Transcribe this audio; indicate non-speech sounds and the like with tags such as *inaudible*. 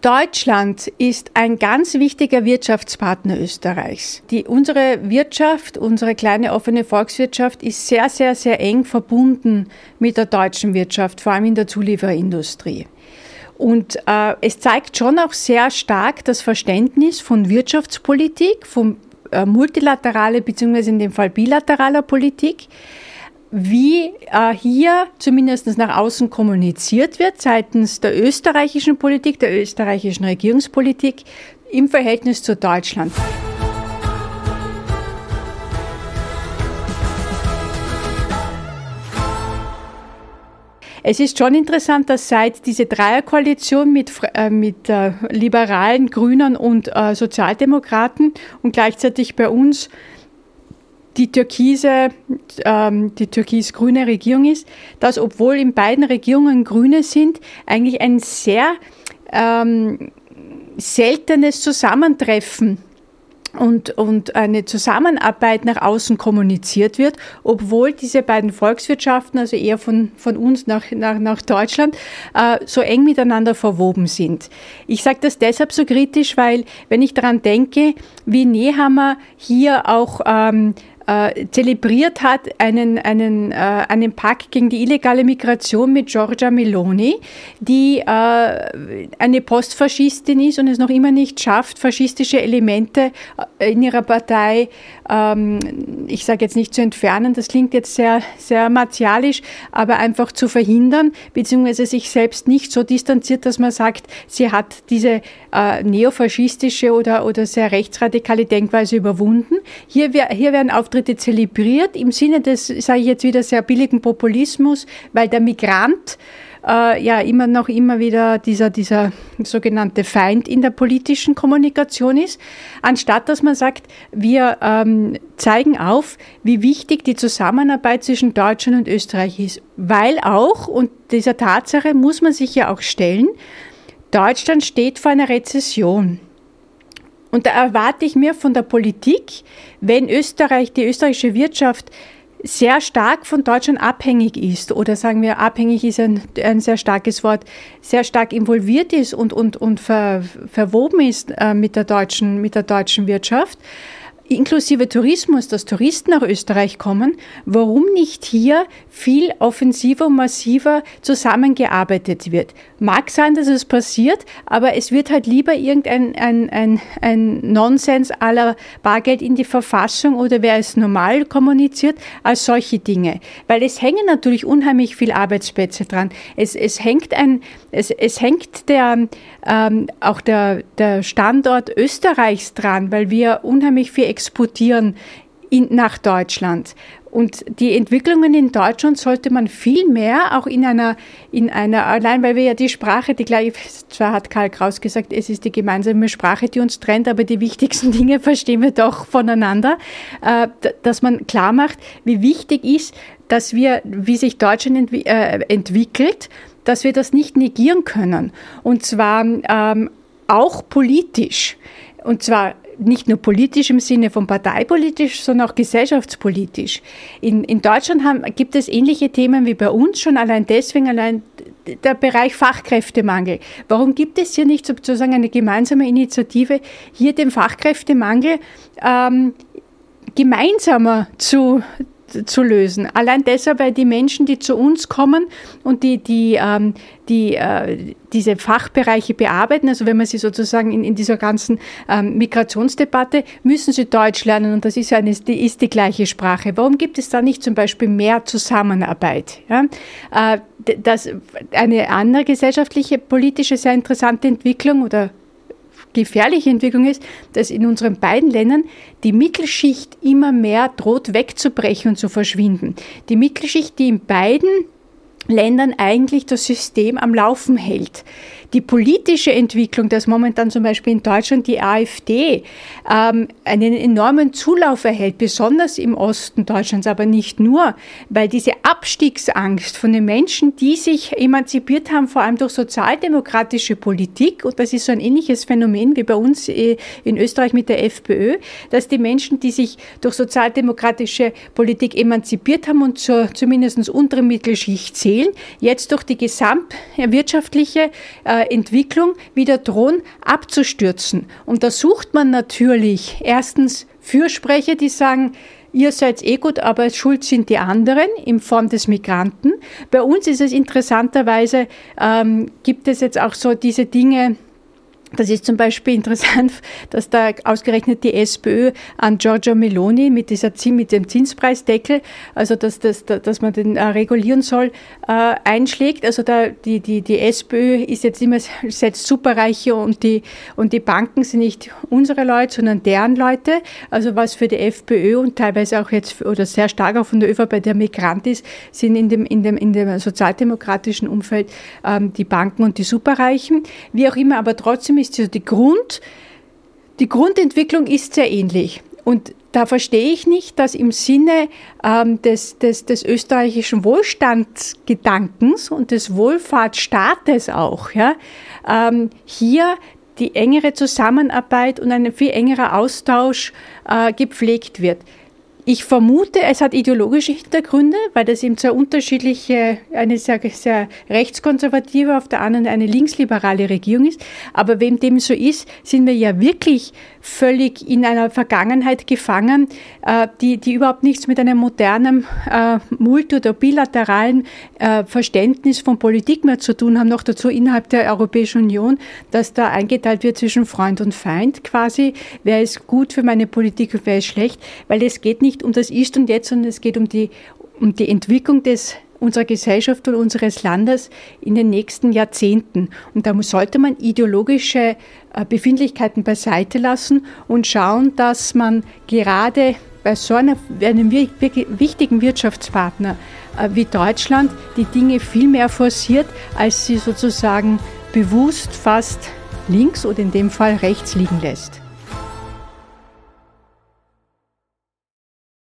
Deutschland ist ein ganz wichtiger Wirtschaftspartner Österreichs. Die, unsere Wirtschaft, unsere kleine offene Volkswirtschaft ist sehr, sehr, sehr eng verbunden mit der deutschen Wirtschaft, vor allem in der Zulieferindustrie. Und äh, es zeigt schon auch sehr stark das Verständnis von Wirtschaftspolitik, von äh, multilateraler bzw. in dem Fall bilateraler Politik wie äh, hier zumindest nach außen kommuniziert wird seitens der österreichischen Politik, der österreichischen Regierungspolitik im Verhältnis zu Deutschland. Es ist schon interessant, dass seit diese Dreierkoalition mit, äh, mit äh, Liberalen, Grünen und äh, Sozialdemokraten und gleichzeitig bei uns die türkise, ähm, die türkis-grüne Regierung ist, dass obwohl in beiden Regierungen Grüne sind, eigentlich ein sehr ähm, seltenes Zusammentreffen und, und eine Zusammenarbeit nach außen kommuniziert wird, obwohl diese beiden Volkswirtschaften, also eher von, von uns nach, nach, nach Deutschland, äh, so eng miteinander verwoben sind. Ich sage das deshalb so kritisch, weil wenn ich daran denke, wie Nehammer hier auch ähm, äh, zelebriert hat einen, einen, äh, einen Pakt gegen die illegale Migration mit Giorgia Meloni, die äh, eine Postfaschistin ist und es noch immer nicht schafft, faschistische Elemente äh, in ihrer Partei, ähm, ich sage jetzt nicht zu entfernen, das klingt jetzt sehr, sehr martialisch, aber einfach zu verhindern, beziehungsweise sich selbst nicht so distanziert, dass man sagt, sie hat diese äh, neofaschistische oder, oder sehr rechtsradikale Denkweise überwunden. Hier, hier werden Auftritte Auftritte zelebriert im Sinne des, sage ich jetzt wieder, sehr billigen Populismus, weil der Migrant äh, ja immer noch immer wieder dieser, dieser sogenannte Feind in der politischen Kommunikation ist, anstatt dass man sagt, wir ähm, zeigen auf, wie wichtig die Zusammenarbeit zwischen Deutschland und Österreich ist, weil auch, und dieser Tatsache muss man sich ja auch stellen, Deutschland steht vor einer Rezession. Und da erwarte ich mir von der Politik, wenn Österreich, die österreichische Wirtschaft sehr stark von Deutschland abhängig ist oder sagen wir, abhängig ist ein, ein sehr starkes Wort, sehr stark involviert ist und, und, und ver, verwoben ist äh, mit, der deutschen, mit der deutschen Wirtschaft, inklusive Tourismus, dass Touristen nach Österreich kommen, warum nicht hier viel offensiver und massiver zusammengearbeitet wird? Mag sein, dass es passiert, aber es wird halt lieber irgendein ein, ein, ein Nonsens aller Bargeld in die Verfassung oder wer es normal kommuniziert, als solche Dinge. Weil es hängen natürlich unheimlich viele Arbeitsplätze dran. Es, es hängt ein, es, es hängt der, ähm, auch der, der Standort Österreichs dran, weil wir unheimlich viel exportieren in, nach Deutschland. Und die Entwicklungen in Deutschland sollte man viel mehr auch in einer, in einer, allein weil wir ja die Sprache, die gleiche, zwar hat Karl Kraus gesagt, es ist die gemeinsame Sprache, die uns trennt, aber die wichtigsten *laughs* Dinge verstehen wir doch voneinander, äh, dass man klar macht, wie wichtig ist, dass wir, wie sich Deutschland entwi äh, entwickelt, dass wir das nicht negieren können. Und zwar ähm, auch politisch. Und zwar nicht nur politisch im Sinne von parteipolitisch, sondern auch gesellschaftspolitisch. In, in Deutschland haben, gibt es ähnliche Themen wie bei uns schon allein deswegen, allein der Bereich Fachkräftemangel. Warum gibt es hier nicht sozusagen eine gemeinsame Initiative, hier den Fachkräftemangel ähm, gemeinsamer zu, zu lösen. Allein deshalb, weil die Menschen, die zu uns kommen und die, die, ähm, die äh, diese Fachbereiche bearbeiten, also wenn man sie sozusagen in, in dieser ganzen ähm, Migrationsdebatte, müssen sie Deutsch lernen und das ist, eine, die, ist die gleiche Sprache. Warum gibt es da nicht zum Beispiel mehr Zusammenarbeit? Ja? Äh, das, eine andere gesellschaftliche, politische, sehr interessante Entwicklung oder gefährliche Entwicklung ist, dass in unseren beiden Ländern die Mittelschicht immer mehr droht wegzubrechen und zu verschwinden. Die Mittelschicht, die in beiden Ländern eigentlich das System am Laufen hält. Die politische Entwicklung, dass momentan zum Beispiel in Deutschland die AfD ähm, einen enormen Zulauf erhält, besonders im Osten Deutschlands, aber nicht nur, weil diese Abstiegsangst von den Menschen, die sich emanzipiert haben, vor allem durch sozialdemokratische Politik, und das ist so ein ähnliches Phänomen wie bei uns äh, in Österreich mit der FPÖ, dass die Menschen, die sich durch sozialdemokratische Politik emanzipiert haben und zur zumindest unteren Mittelschicht zählen, fehlen, jetzt durch die gesamtwirtschaftliche äh, Entwicklung wieder drohen abzustürzen. Und da sucht man natürlich erstens Fürsprecher, die sagen, ihr seid eh gut, aber schuld sind die anderen in Form des Migranten. Bei uns ist es interessanterweise, ähm, gibt es jetzt auch so diese Dinge, das ist zum Beispiel interessant, *laughs* dass da ausgerechnet die SPÖ an Giorgio Meloni mit, dieser, mit dem Zinspreisdeckel, also dass, dass, dass man den äh, regulieren soll, äh, einschlägt. Also da, die, die, die SPÖ ist jetzt immer setzt Superreiche und die, und die Banken sind nicht unsere Leute, sondern deren Leute. Also was für die FPÖ und teilweise auch jetzt oder sehr stark auch von der ÖVP der Migrant ist, sind in dem, in dem, in dem sozialdemokratischen Umfeld ähm, die Banken und die Superreichen. Wie auch immer, aber trotzdem ist also die Grund, die Grundentwicklung ist sehr ähnlich. Und da verstehe ich nicht, dass im Sinne ähm, des, des, des österreichischen Wohlstandsgedankens und des Wohlfahrtsstaates auch, ja, ähm, hier die engere Zusammenarbeit und ein viel engerer Austausch äh, gepflegt wird. Ich vermute, es hat ideologische Hintergründe, weil das eben sehr unterschiedliche, eine sehr, sehr rechtskonservative, auf der anderen eine linksliberale Regierung ist. Aber wem dem so ist, sind wir ja wirklich völlig in einer Vergangenheit gefangen, äh, die, die überhaupt nichts mit einem modernen äh, multi- oder bilateralen äh, Verständnis von Politik mehr zu tun haben. Noch dazu innerhalb der Europäischen Union, dass da eingeteilt wird zwischen Freund und Feind quasi. Wer ist gut für meine Politik und wer ist schlecht? Weil es geht nicht nicht um das Ist und Jetzt, sondern es geht um die, um die Entwicklung des unserer Gesellschaft und unseres Landes in den nächsten Jahrzehnten. Und da sollte man ideologische äh, Befindlichkeiten beiseite lassen und schauen, dass man gerade bei so einer, einem wichtigen Wirtschaftspartner äh, wie Deutschland die Dinge viel mehr forciert, als sie sozusagen bewusst fast links oder in dem Fall rechts liegen lässt.